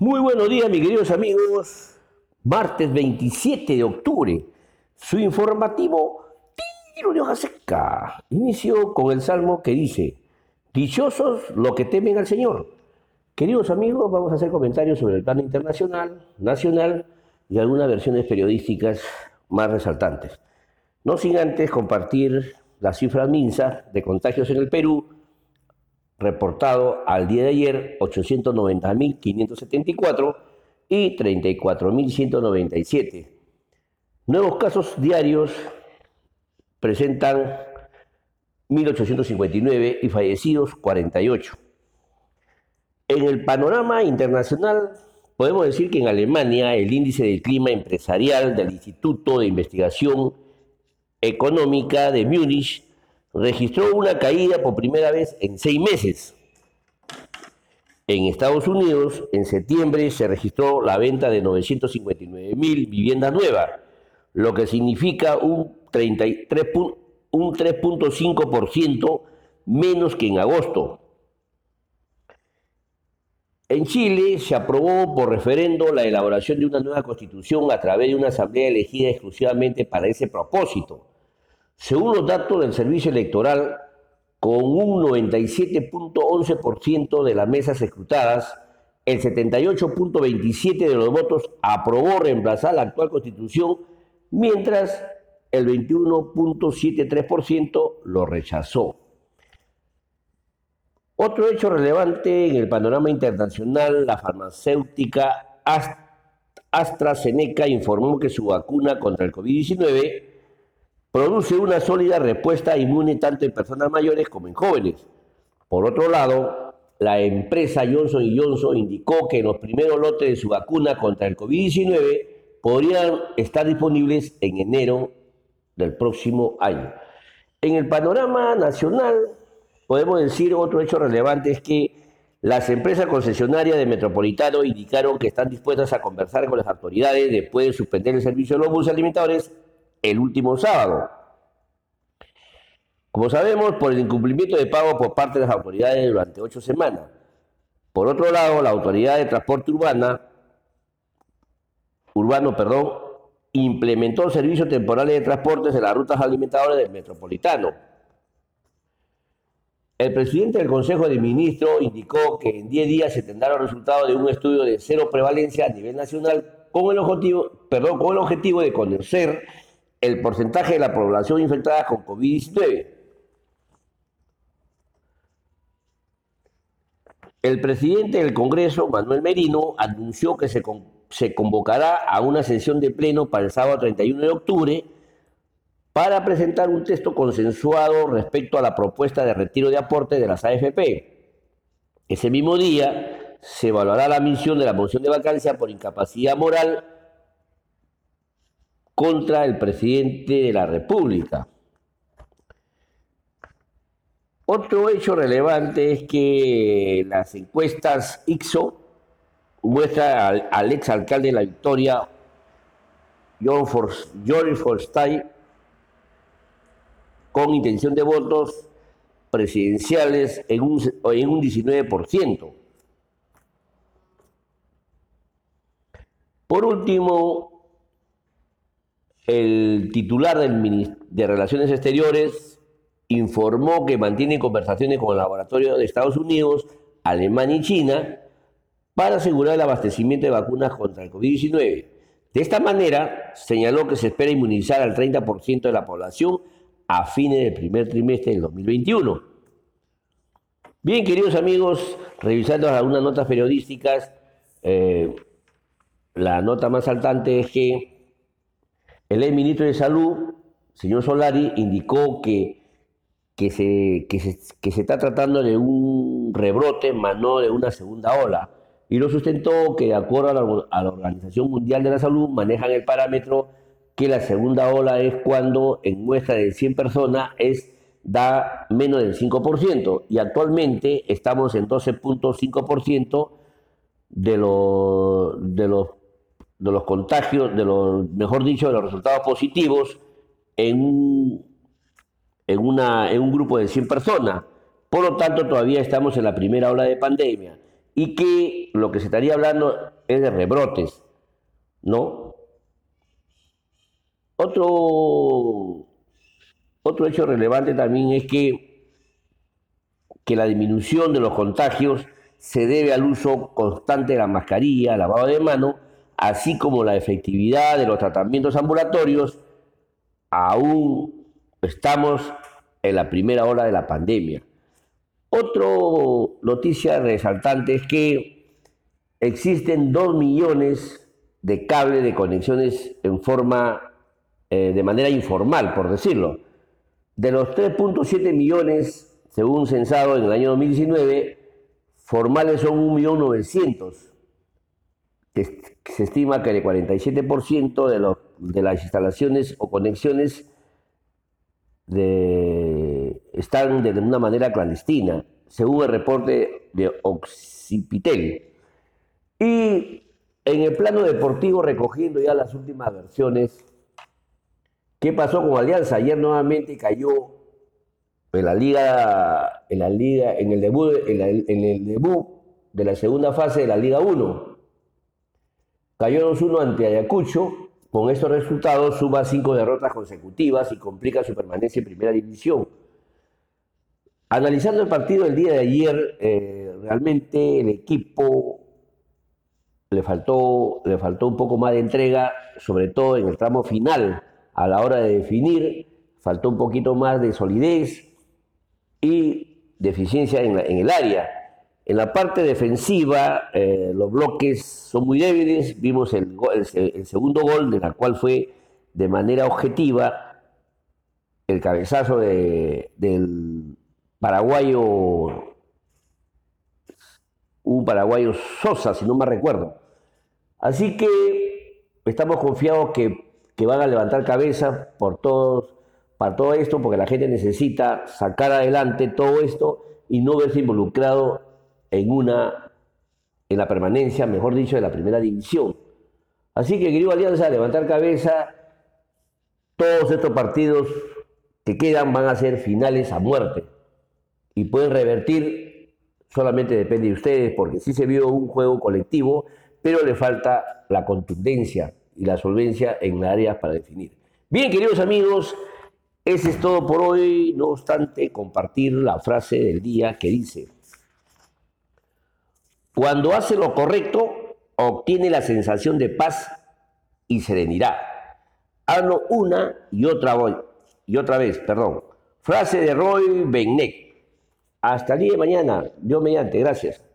Muy buenos días, mis queridos amigos. Martes 27 de octubre. Su informativo Tiro de hoja seca. Inicio con el salmo que dice: Dichosos los que temen al Señor. Queridos amigos, vamos a hacer comentarios sobre el plano internacional, nacional y algunas versiones periodísticas más resaltantes. No sin antes compartir la cifra minsa de contagios en el Perú reportado al día de ayer 890.574 y 34.197. Nuevos casos diarios presentan 1.859 y fallecidos 48. En el panorama internacional, podemos decir que en Alemania el índice del clima empresarial del Instituto de Investigación Económica de Múnich registró una caída por primera vez en seis meses. En Estados Unidos, en septiembre se registró la venta de 959 mil viviendas nuevas, lo que significa un 3.5% menos que en agosto. En Chile se aprobó por referendo la elaboración de una nueva constitución a través de una asamblea elegida exclusivamente para ese propósito. Según los datos del Servicio Electoral, con un 97.11% de las mesas escrutadas, el 78.27% de los votos aprobó reemplazar la actual constitución, mientras el 21.73% lo rechazó. Otro hecho relevante en el panorama internacional, la farmacéutica AstraZeneca informó que su vacuna contra el COVID-19 produce una sólida respuesta inmune tanto en personas mayores como en jóvenes. Por otro lado, la empresa Johnson Johnson indicó que los primeros lotes de su vacuna contra el COVID-19 podrían estar disponibles en enero del próximo año. En el panorama nacional, podemos decir otro hecho relevante es que las empresas concesionarias de Metropolitano indicaron que están dispuestas a conversar con las autoridades después de suspender el servicio de los buses alimentadores el último sábado. Como sabemos, por el incumplimiento de pago por parte de las autoridades durante ocho semanas. Por otro lado, la Autoridad de Transporte Urbana, Urbano implementó servicios temporales de transportes en las rutas alimentadoras del metropolitano. El presidente del Consejo de Ministros indicó que en 10 días se tendrá los resultados de un estudio de cero prevalencia a nivel nacional con el objetivo, perdón, con el objetivo de conocer el porcentaje de la población infectada con COVID-19. El presidente del Congreso, Manuel Merino, anunció que se, se, convocará a una sesión de pleno para el sábado 31 de octubre para presentar un texto consensuado respecto a la propuesta de retiro de aporte de las AFP. Ese mismo día se evaluará la misión de la moción de vacancia por incapacidad moral contra el presidente de la República. Otro hecho relevante es que las encuestas IXO muestran al, ex alcalde de la Victoria, John, Forstay, con intención de votos presidenciales en un, en un 19%. Por último, el titular de Relaciones Exteriores informó que mantiene conversaciones con el laboratorio de Estados Unidos, Alemania y China para asegurar el abastecimiento de vacunas contra el COVID-19. De esta manera, señaló que se espera inmunizar al 30% de la población a fines del primer trimestre del 2021. Bien, queridos amigos, revisando algunas notas periodísticas, eh, la nota más saltante es que el ex ministro de Salud, señor Solari, indicó que, que, se, que, se, está tratando de un rebrote, más no de una segunda ola. Y lo sustentó que, de acuerdo a la, Organización Mundial de la Salud, manejan el parámetro que la segunda ola es cuando en muestra de 100 personas es da menos del 5% y actualmente estamos en 12.5% de, de los de los contagios, de los, mejor dicho, de los resultados positivos en un, en, una, en un grupo de 100 personas. Por lo tanto, todavía estamos en la primera ola de pandemia. y que lo que se estaría hablando es de rebrotes, ¿no? Otro, otro hecho relevante también es que, que la disminución de los contagios se debe al uso constante de la mascarilla, lavado de mano, así como la efectividad de los tratamientos ambulatorios. Aún estamos en la primera hora de la pandemia. Otra noticia resaltante es que existen dos millones de cables de conexiones en forma, eh, de manera informal, por decirlo. De los 3.7 millones, según censado en el año 2019, formales son 1.900.000. Se estima que el 47% de, los, de las instalaciones o conexiones están de una manera clandestina, según el reporte de Occipitel. Y en el plano deportivo, recogiendo ya las últimas versiones, ¿qué pasó con Alianza? Ayer nuevamente cayó en la liga, en la liga, en el debut, en, el debut de la segunda fase de la Liga 1. Cayó 2-1 ante Ayacucho. Con estos resultados suma cinco derrotas consecutivas y complica su permanencia en primera división. Analizando el partido del día de ayer, eh, realmente el equipo le faltó, le faltó un poco más de entrega, sobre todo en el tramo final, a la hora de definir, faltó un poquito más de solidez, y deficiencia en, el área. En la parte defensiva, eh, los bloques son muy débiles. Vimos el, segundo gol, de la cual fue de manera objetiva el cabezazo de, del paraguayo, un paraguayo Sosa, si no me recuerdo. Así que estamos confiados que, que van a levantar cabeza por todos para todo esto, porque la gente necesita sacar adelante todo esto y no verse involucrado en una, en la permanencia, mejor dicho, de la primera división. Así que, querido Alianza, levantar cabeza, todos estos partidos que quedan van a ser finales a muerte y pueden revertir, solamente depende de ustedes, porque sí se vio un juego colectivo, pero le falta la contundencia y la solvencia en áreas para definir. Bien, queridos amigos, ese es todo por hoy, no obstante compartir la frase del día que dice, cuando hace lo correcto, obtiene la sensación de paz y serenidad. Hablo una y otra, y otra vez, perdón. Frase de Roy Benneck. Hasta el día de mañana. Dios mediante. Gracias.